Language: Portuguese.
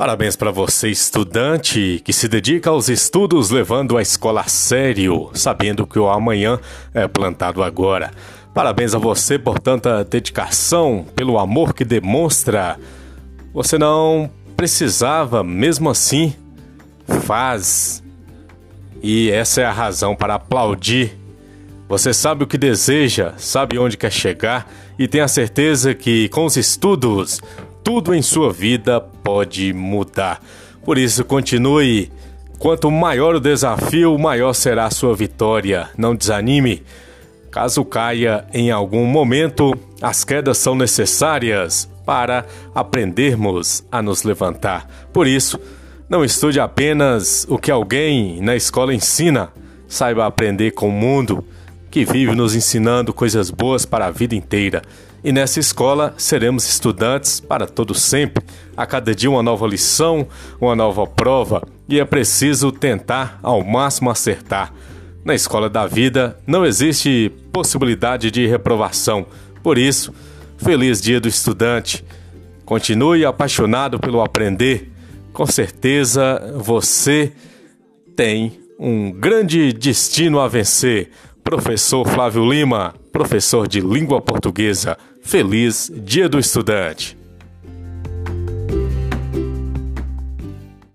Parabéns para você, estudante, que se dedica aos estudos levando a escola a sério, sabendo que o amanhã é plantado agora. Parabéns a você por tanta dedicação, pelo amor que demonstra. Você não precisava, mesmo assim, faz. E essa é a razão para aplaudir. Você sabe o que deseja, sabe onde quer chegar e tem a certeza que com os estudos tudo em sua vida pode mudar. Por isso, continue. Quanto maior o desafio, maior será a sua vitória. Não desanime. Caso caia em algum momento, as quedas são necessárias para aprendermos a nos levantar. Por isso, não estude apenas o que alguém na escola ensina, saiba aprender com o mundo que vive nos ensinando coisas boas para a vida inteira. E nessa escola seremos estudantes para todo sempre. A cada dia uma nova lição, uma nova prova, e é preciso tentar ao máximo acertar. Na escola da vida não existe possibilidade de reprovação. Por isso, feliz dia do estudante. Continue apaixonado pelo aprender. Com certeza você tem um grande destino a vencer. Professor Flávio Lima, professor de língua portuguesa. Feliz Dia do Estudante!